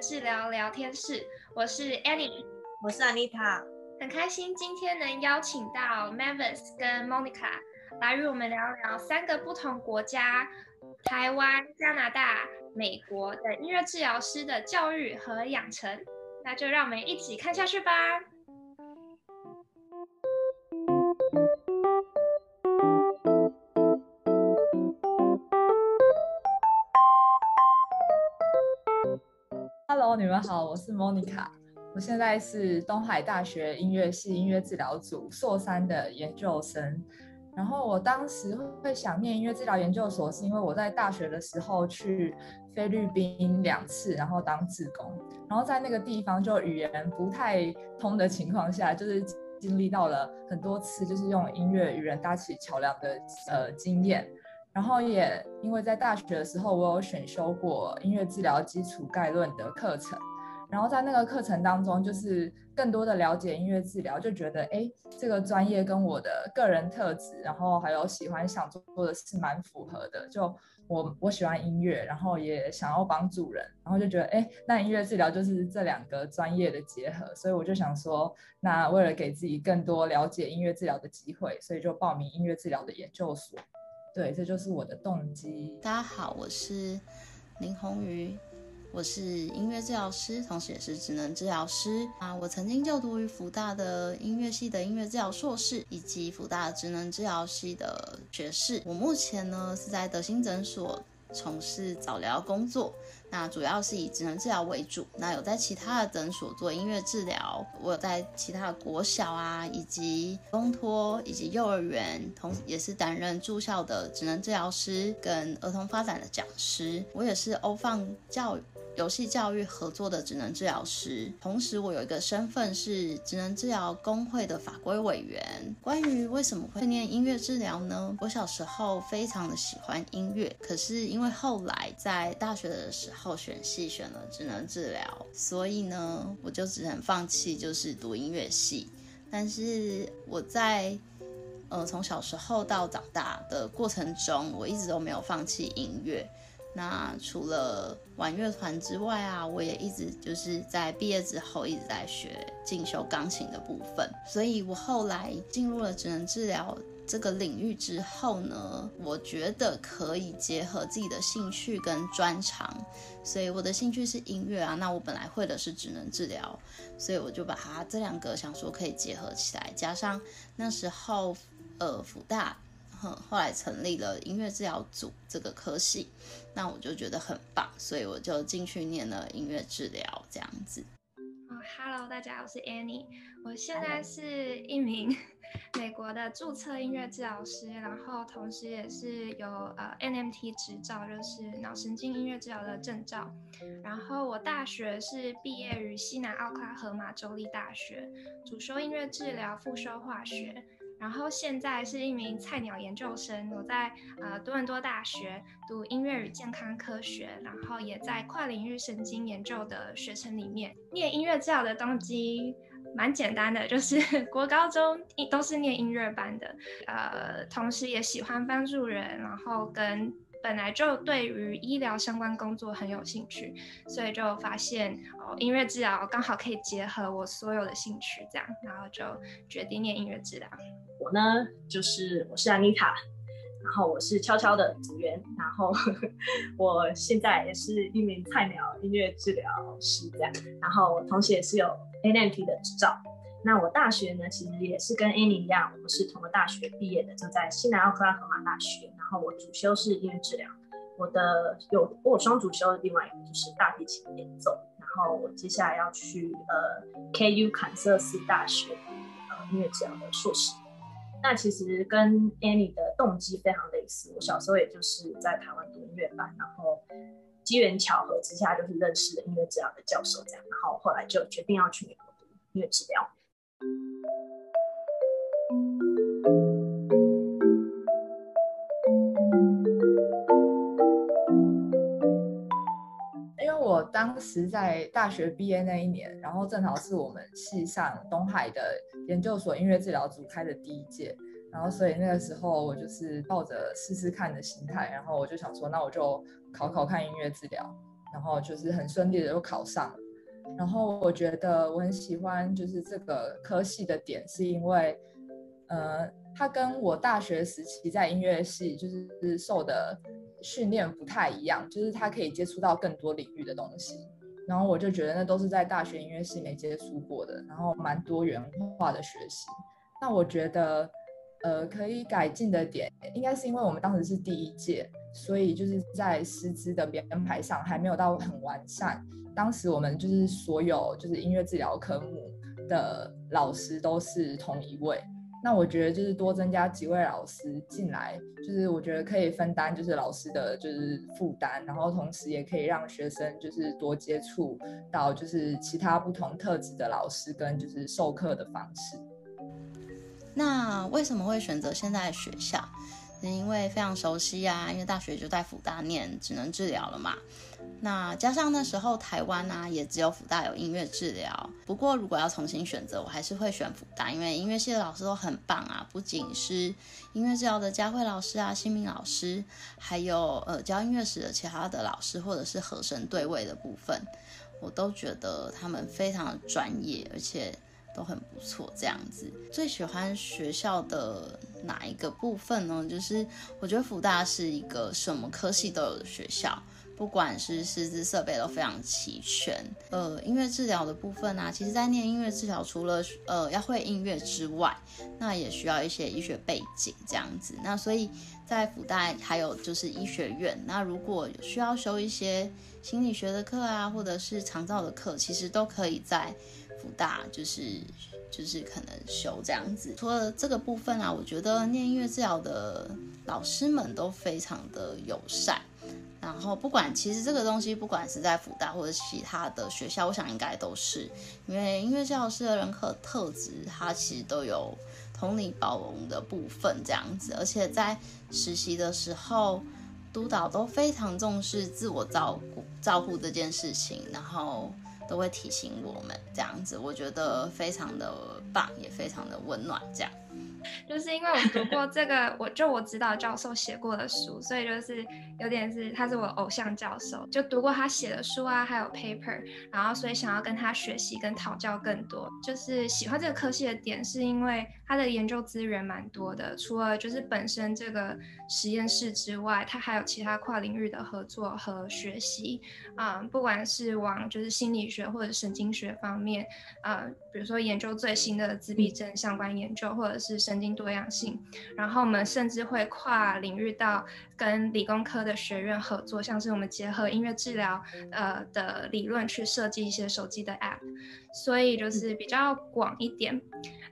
治疗聊天室，我是 Annie，我是 Anita，很开心今天能邀请到 Mavis 跟 Monica 来与我们聊聊三个不同国家——台湾、加拿大、美国的音乐治疗师的教育和养成。那就让我们一起看下去吧。Hello，你们好，我是 Monica，我现在是东海大学音乐系音乐治疗组硕三的研究生。然后我当时会想念音乐治疗研究所，是因为我在大学的时候去菲律宾两次，然后当志工，然后在那个地方就语言不太通的情况下，就是经历到了很多次就是用音乐与人搭起桥梁的呃经验。然后也因为在大学的时候，我有选修过音乐治疗基础概论的课程，然后在那个课程当中，就是更多的了解音乐治疗，就觉得哎，这个专业跟我的个人特质，然后还有喜欢想做的事蛮符合的。就我我喜欢音乐，然后也想要帮助人，然后就觉得哎，那音乐治疗就是这两个专业的结合，所以我就想说，那为了给自己更多了解音乐治疗的机会，所以就报名音乐治疗的研究所。对，这就是我的动机。大家好，我是林红瑜，我是音乐治疗师，同时也是职能治疗师啊。我曾经就读于福大的音乐系的音乐治疗硕士，以及福大职能治疗系的学士。我目前呢是在德心诊所从事早疗工作。那主要是以职能治疗为主，那有在其他的诊所做音乐治疗，我有在其他的国小啊，以及公托以及幼儿园，同也是担任住校的职能治疗师跟儿童发展的讲师，我也是欧放教育。游戏教育合作的职能治疗师，同时我有一个身份是职能治疗工会的法规委员。关于为什么会念音乐治疗呢？我小时候非常的喜欢音乐，可是因为后来在大学的时候选系选了职能治疗，所以呢，我就只能放弃就是读音乐系。但是我在呃从小时候到长大的过程中，我一直都没有放弃音乐。那除了玩乐团之外啊，我也一直就是在毕业之后一直在学进修钢琴的部分。所以我后来进入了职能治疗这个领域之后呢，我觉得可以结合自己的兴趣跟专长。所以我的兴趣是音乐啊，那我本来会的是职能治疗，所以我就把它这两个想说可以结合起来，加上那时候呃辅大。后来成立了音乐治疗组这个科系，那我就觉得很棒，所以我就进去念了音乐治疗这样子。哦，Hello，大家好，我是 Annie，我现在是一名 美国的注册音乐治疗师，然后同时也是有呃 NMT 执照，就是脑神经音乐治疗的证照。然后我大学是毕业于西南奥克拉荷马州立大学，主修音乐治疗，副修化学。然后现在是一名菜鸟研究生，我在呃多伦多大学读音乐与健康科学，然后也在跨领域神经研究的学程里面念音乐治疗的动机蛮简单的，就是 国高中都是念音乐班的，呃，同时也喜欢帮助人，然后跟。本来就对于医疗相关工作很有兴趣，所以就发现哦，音乐治疗刚好可以结合我所有的兴趣，这样，然后就决定念音乐治疗。我呢，就是我是安妮塔，然后我是悄悄的组员，然后呵 呵我现在也是一名菜鸟音乐治疗师，这样，然后同时也是有 NMT 的执照。那我大学呢，其实也是跟 Annie 一样，我们是同个大学毕业的，就在西南奥克拉荷马大学。然后我主修是音乐治疗，我的有我双主修的另外一个就是大提琴演奏。然后我接下来要去呃 KU 坎瑟斯大学呃音乐治疗的硕士。那其实跟 Annie 的动机非常类似，我小时候也就是在台湾读音乐班，然后机缘巧合之下就是认识了音乐治疗的教授这样，然后后来就决定要去美国读音乐治疗。因为我当时在大学毕业那一年，然后正好是我们系上东海的研究所音乐治疗组开的第一届，然后所以那个时候我就是抱着试试看的心态，然后我就想说，那我就考考看音乐治疗，然后就是很顺利的就考上了。然后我觉得我很喜欢就是这个科系的点，是因为，呃，它跟我大学时期在音乐系就是受的训练不太一样，就是它可以接触到更多领域的东西。然后我就觉得那都是在大学音乐系没接触过的，然后蛮多元化的学习。那我觉得，呃，可以改进的点，应该是因为我们当时是第一届，所以就是在师资的编排上还没有到很完善。当时我们就是所有就是音乐治疗科目的老师都是同一位，那我觉得就是多增加几位老师进来，就是我觉得可以分担就是老师的就是负担，然后同时也可以让学生就是多接触到就是其他不同特质的老师跟就是授课的方式。那为什么会选择现在的学校？因为非常熟悉啊，因为大学就在辅大念只能治疗了嘛。那加上那时候台湾、啊，也只有辅大有音乐治疗。不过如果要重新选择，我还是会选辅大，因为音乐系的老师都很棒啊，不仅是音乐治疗的佳慧老师啊、新明老师，还有呃教音乐史的其他的老师，或者是和声对位的部分，我都觉得他们非常的专业，而且。都很不错，这样子。最喜欢学校的哪一个部分呢？就是我觉得福大是一个什么科系都有的学校，不管是师资设备都非常齐全。呃，音乐治疗的部分啊，其实在念音乐治疗，除了呃要会音乐之外，那也需要一些医学背景这样子。那所以在福大还有就是医学院，那如果需要修一些心理学的课啊，或者是长照的课，其实都可以在。福大就是就是可能修这样子，除了这个部分啊，我觉得念音乐治疗的老师们都非常的友善。然后不管其实这个东西，不管是在福大或者其他的学校，我想应该都是因为音乐治疗师的人格特质，它其实都有同理包容的部分这样子。而且在实习的时候，督导都非常重视自我照顾照顾这件事情，然后。都会提醒我们这样子，我觉得非常的棒，也非常的温暖，这样。就是因为我读过这个，我就我指导教授写过的书，所以就是有点是他是我偶像教授，就读过他写的书啊，还有 paper，然后所以想要跟他学习跟讨教更多。就是喜欢这个科系的点，是因为他的研究资源蛮多的，除了就是本身这个实验室之外，他还有其他跨领域的合作和学习。啊、嗯，不管是往就是心理学或者神经学方面，啊、嗯，比如说研究最新的自闭症相关研究，或者是神经多样性，然后我们甚至会跨领域到跟理工科的学院合作，像是我们结合音乐治疗呃的理论去设计一些手机的 App，所以就是比较广一点，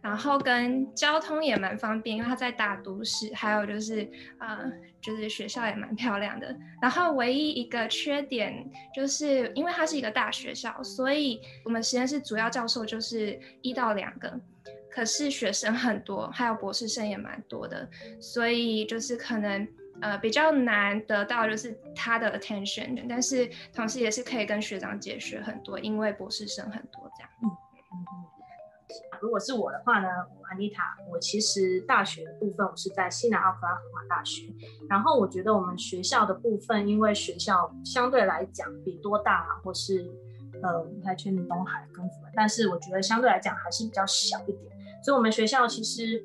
然后跟交通也蛮方便，因为它在大都市，还有就是呃就是学校也蛮漂亮的，然后唯一一个缺点就是因为它是一个大学校，所以我们实验室主要教授就是一到两个。可是学生很多，还有博士生也蛮多的，所以就是可能呃比较难得到就是他的 attention，但是同时也是可以跟学长姐学很多，因为博士生很多这样。如果是我的话呢，我安妮塔，我其实大学的部分我是在西南奥克拉荷马大学，然后我觉得我们学校的部分，因为学校相对来讲比多大或是呃不太确定东海跟什么，但是我觉得相对来讲还是比较小一点。所以，我们学校其实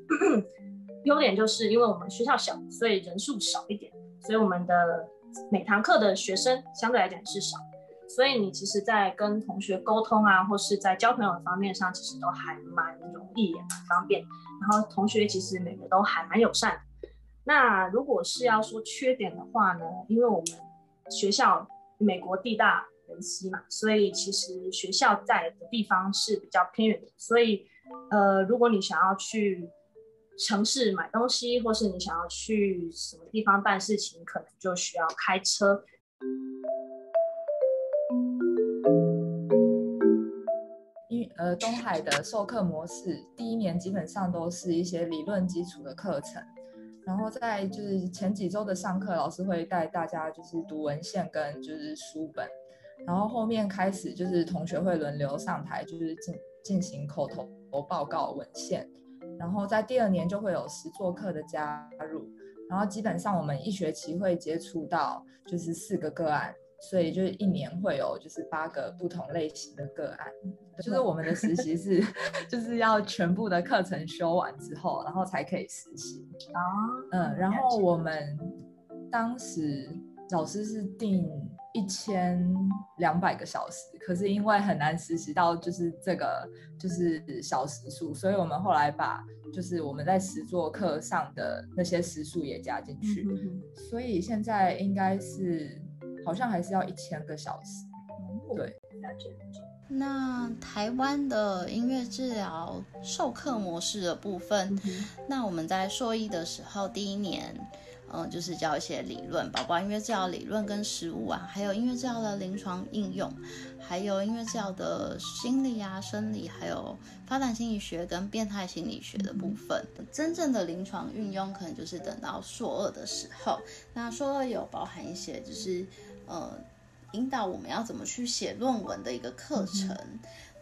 优点就是因为我们学校小，所以人数少一点，所以我们的每堂课的学生相对来讲是少，所以你其实，在跟同学沟通啊，或是在交朋友方面上，其实都还蛮容易，也蛮方便。然后同学其实每个都还蛮友善。那如果是要说缺点的话呢，因为我们学校美国地大人稀嘛，所以其实学校在的地方是比较偏远的，所以。呃，如果你想要去城市买东西，或是你想要去什么地方办事情，可能就需要开车。因呃，东海的授课模式，第一年基本上都是一些理论基础的课程，然后在就是前几周的上课，老师会带大家就是读文献跟就是书本。然后后面开始就是同学会轮流上台，就是进进行口头报告文献，然后在第二年就会有实作课的加入，然后基本上我们一学期会接触到就是四个个案。所以就是一年会有就是八个不同类型的个案，就是我们的实习是 就是要全部的课程修完之后，然后才可以实习啊。嗯，然后我们当时老师是定一千两百个小时，可是因为很难实习到就是这个就是小时数，所以我们后来把就是我们在实作课上的那些时数也加进去，所以现在应该是。好像还是要一千个小时，对。那台湾的音乐治疗授课模式的部分，嗯、那我们在硕一的时候，第一年，嗯、呃，就是教一些理论，包括音乐治疗理论跟实务啊，还有音乐治疗的临床应用，还有音乐治疗的心理啊、生理，还有发展心理学跟变态心理学的部分。真正的临床运用，可能就是等到硕二的时候。那硕二有包含一些，就是。呃，引导我们要怎么去写论文的一个课程。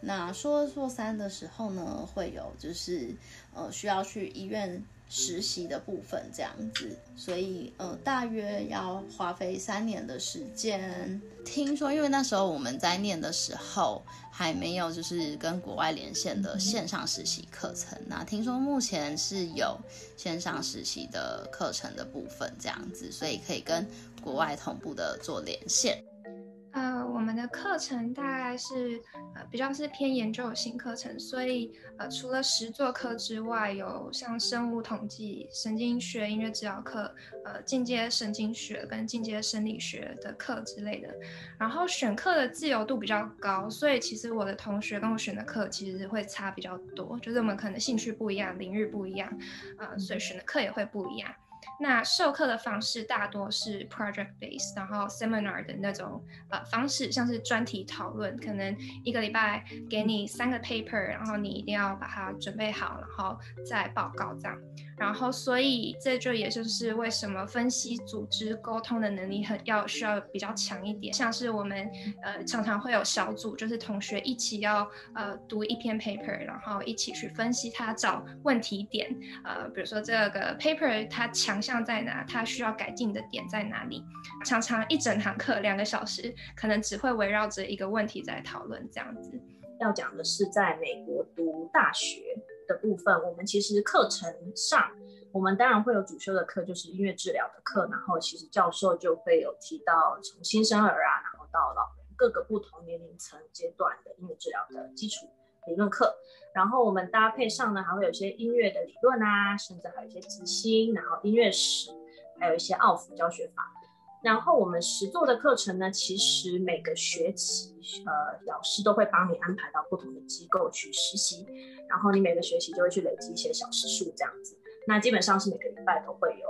那硕二、硕三的时候呢，会有就是呃需要去医院实习的部分这样子，所以呃大约要花费三年的时间。听说，因为那时候我们在念的时候还没有就是跟国外连线的线上实习课程。那听说目前是有线上实习的课程的部分这样子，所以可以跟。国外同步的做连线，们的课程大概是呃比较是偏研究型课程，所以呃除了实作课之外，有像生物统计、神经学、音乐治疗课、呃进阶神经学跟进阶生理学的课之类的。然后选课的自由度比较高，所以其实我的同学跟我选的课其实会差比较多，就是我们可能兴趣不一样，领域不一样，呃，所以选的课也会不一样。那授课的方式大多是 project based，然后 seminar 的那种呃方式，像是专题讨论，可能一个礼拜给你三个 paper，然后你一定要把它准备好，然后再报告这样。然后所以这就也就是为什么分析、组织、沟通的能力很要需要比较强一点。像是我们呃常常会有小组，就是同学一起要呃读一篇 paper，然后一起去分析它，找问题点。呃，比如说这个 paper 它强项在哪？它需要改进的点在哪里？常常一整堂课两个小时，可能只会围绕着一个问题在讨论这样子。要讲的是在美国读大学的部分，我们其实课程上，我们当然会有主修的课，就是音乐治疗的课，然后其实教授就会有提到从新生儿啊，然后到老人各个不同年龄层阶段的音乐治疗的基础理论课，然后我们搭配上呢，还会有些音乐的理论啊，甚至还有一些即兴，然后音乐史，还有一些奥福教学法。然后我们实做的课程呢，其实每个学期，呃，老师都会帮你安排到不同的机构去实习，然后你每个学期就会去累积一些小时数这样子。那基本上是每个礼拜都会有，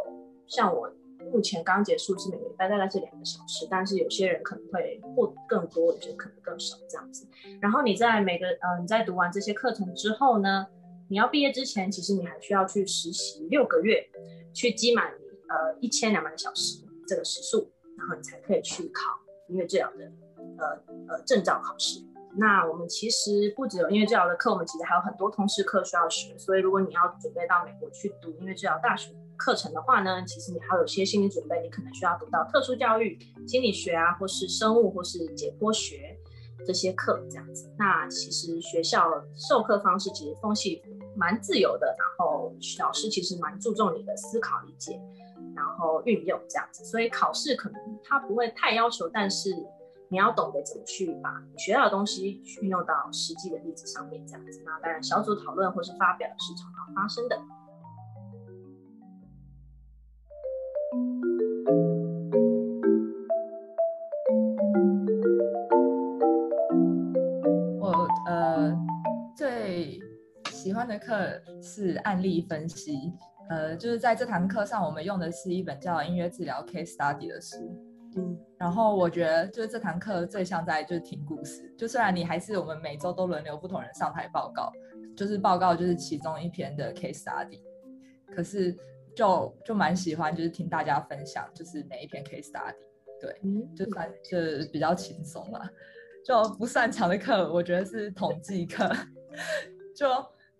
像我目前刚结束是每个礼拜大概是两个小时，但是有些人可能会或更多，有些可能更少这样子。然后你在每个，呃，你在读完这些课程之后呢，你要毕业之前，其实你还需要去实习六个月，去积满呃一千两百个小时。这个时数，然后你才可以去考音乐治疗的呃呃证照考试。那我们其实不只有音乐治疗的课，我们其实还有很多通识课需要学。所以如果你要准备到美国去读音乐治疗大学课程的话呢，其实你还有些心理准备，你可能需要读到特殊教育、心理学啊，或是生物或是解剖学这些课这样子。那其实学校授课方式其实风气蛮自由的，然后老师其实蛮注重你的思考理解。然后运用这样子，所以考试可能他不会太要求，但是你要懂得怎么去把你学到的东西运用到实际的例子上面，这样子。那当然，小组讨论或是发表是常常发生的。欢的课是案例分析。呃，就是在这堂课上，我们用的是一本叫《音乐治疗 Case Study》的书。嗯，然后我觉得就是这堂课最像在就是听故事。就虽然你还是我们每周都轮流不同人上台报告，就是报告就是其中一篇的 Case Study，可是就就蛮喜欢就是听大家分享就是每一篇 Case Study。对，就算就比较轻松嘛。就不擅长的课，我觉得是统计课，就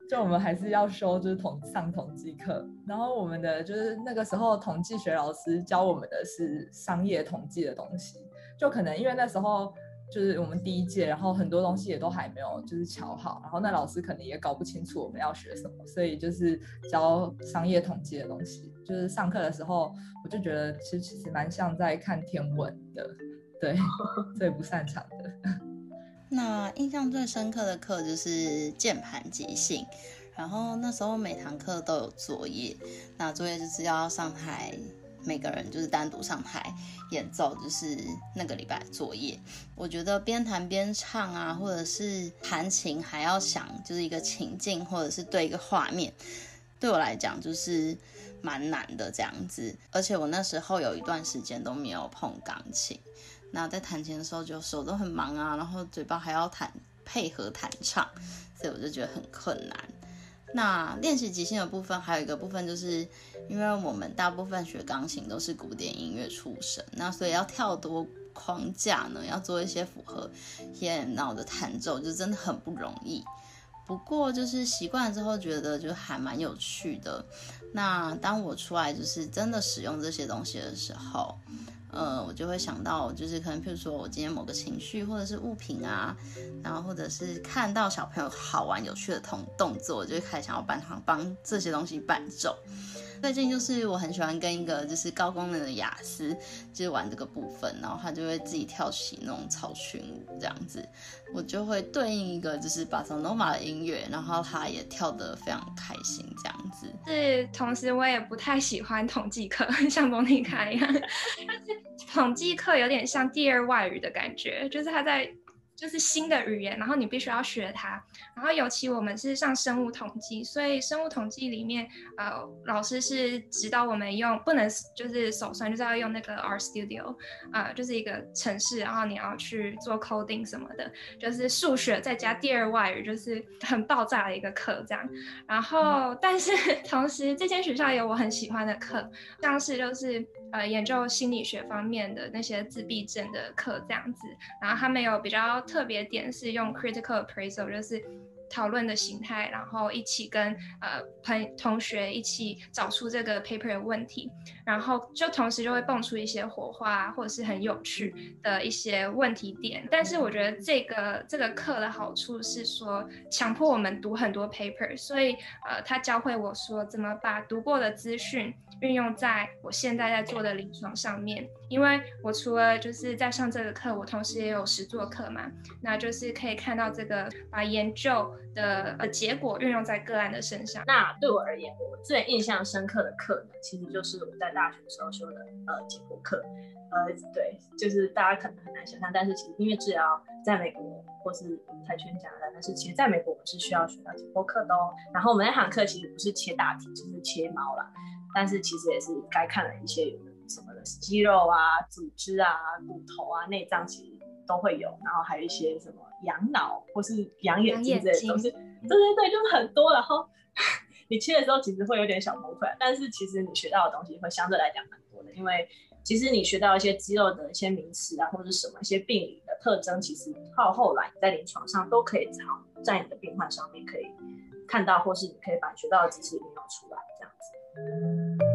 就我们还是要修，就是统上统计课。然后我们的就是那个时候统计学老师教我们的是商业统计的东西，就可能因为那时候就是我们第一届，然后很多东西也都还没有就是乔好，然后那老师可能也搞不清楚我们要学什么，所以就是教商业统计的东西。就是上课的时候，我就觉得其实其实蛮像在看天文的。对，最不擅长的。那印象最深刻的课就是键盘即兴，然后那时候每堂课都有作业，那作业就是要上台，每个人就是单独上台演奏，就是那个礼拜作业。我觉得边弹边唱啊，或者是弹琴还要想就是一个情境，或者是对一个画面，对我来讲就是蛮难的这样子。而且我那时候有一段时间都没有碰钢琴。那在弹琴的时候，就手都很忙啊，然后嘴巴还要弹配合弹唱，所以我就觉得很困难。那练习即兴的部分，还有一个部分，就是因为我们大部分学钢琴都是古典音乐出身，那所以要跳多框架呢，要做一些符合电脑的弹奏，就真的很不容易。不过就是习惯之后，觉得就还蛮有趣的。那当我出来就是真的使用这些东西的时候，呃，我就会想到，就是可能，譬如说我今天某个情绪，或者是物品啊，然后或者是看到小朋友好玩有趣的动动作，我就开始想要帮他帮这些东西伴奏。最近就是我很喜欢跟一个就是高功能的雅斯，就是玩这个部分，然后他就会自己跳起那种草裙舞这样子，我就会对应一个就是巴塞罗那的音乐，然后他也跳得非常开心这样子。是，同时我也不太喜欢统计课，像蒙妮卡一样，但是统计课有点像第二外语的感觉，就是他在。就是新的语言，然后你必须要学它。然后尤其我们是上生物统计，所以生物统计里面，呃，老师是指导我们用不能就是手算，就是要用那个 RStudio，呃，就是一个程式，然后你要去做 coding 什么的，就是数学再加第二外语，就是很爆炸的一个课这样。然后，但是 同时这间学校有我很喜欢的课，像是就是。呃，研究心理学方面的那些自闭症的课这样子，然后他们有比较特别点是用 critical appraisal，就是讨论的形态，然后一起跟呃朋同学一起找出这个 paper 的问题，然后就同时就会蹦出一些火花，或者是很有趣的一些问题点。但是我觉得这个这个课的好处是说，强迫我们读很多 paper，所以呃，他教会我说怎么把读过的资讯。运用在我现在在做的临床上面，因为我除了就是在上这个课，我同时也有实作课嘛，那就是可以看到这个把研究的呃结果运用在个案的身上。那对我而言，我最印象深刻的课呢，其实就是我在大学时候修的呃解剖课。呃，对，就是大家可能很难想象，但是其实音乐治疗在美国或是跆拳讲的，但是其实在美国我们是需要学到解剖课的哦。然后我们那堂课其实不是切大体，就是切毛啦。但是其实也是该看了一些什么的肌肉啊、组织啊、骨头啊、内脏，其实都会有。然后还有一些什么养脑或是养眼睛这些东西，对对对，就是很多。然后 你切的时候其实会有点小崩溃，但是其实你学到的东西会相对来讲蛮多的，因为其实你学到一些肌肉的一些名词啊，或者是什么一些病理的特征，其实到后来你在临床上都可以常在你的病患上面可以看到，或是你可以把你学到的知识应用出来这样子。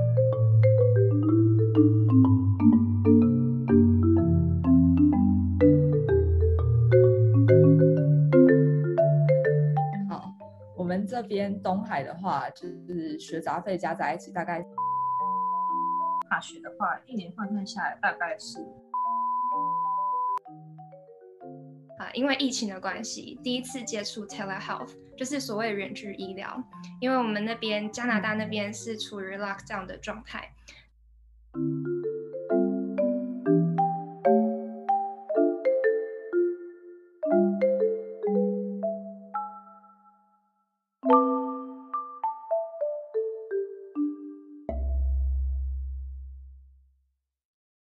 这边东海的话，就是学杂费加在一起，大概。大学的话，一年换算下来大概是。啊，因为疫情的关系，第一次接触 telehealth，就是所谓远距医疗，因为我们那边加拿大那边是处于 lockdown 的状态。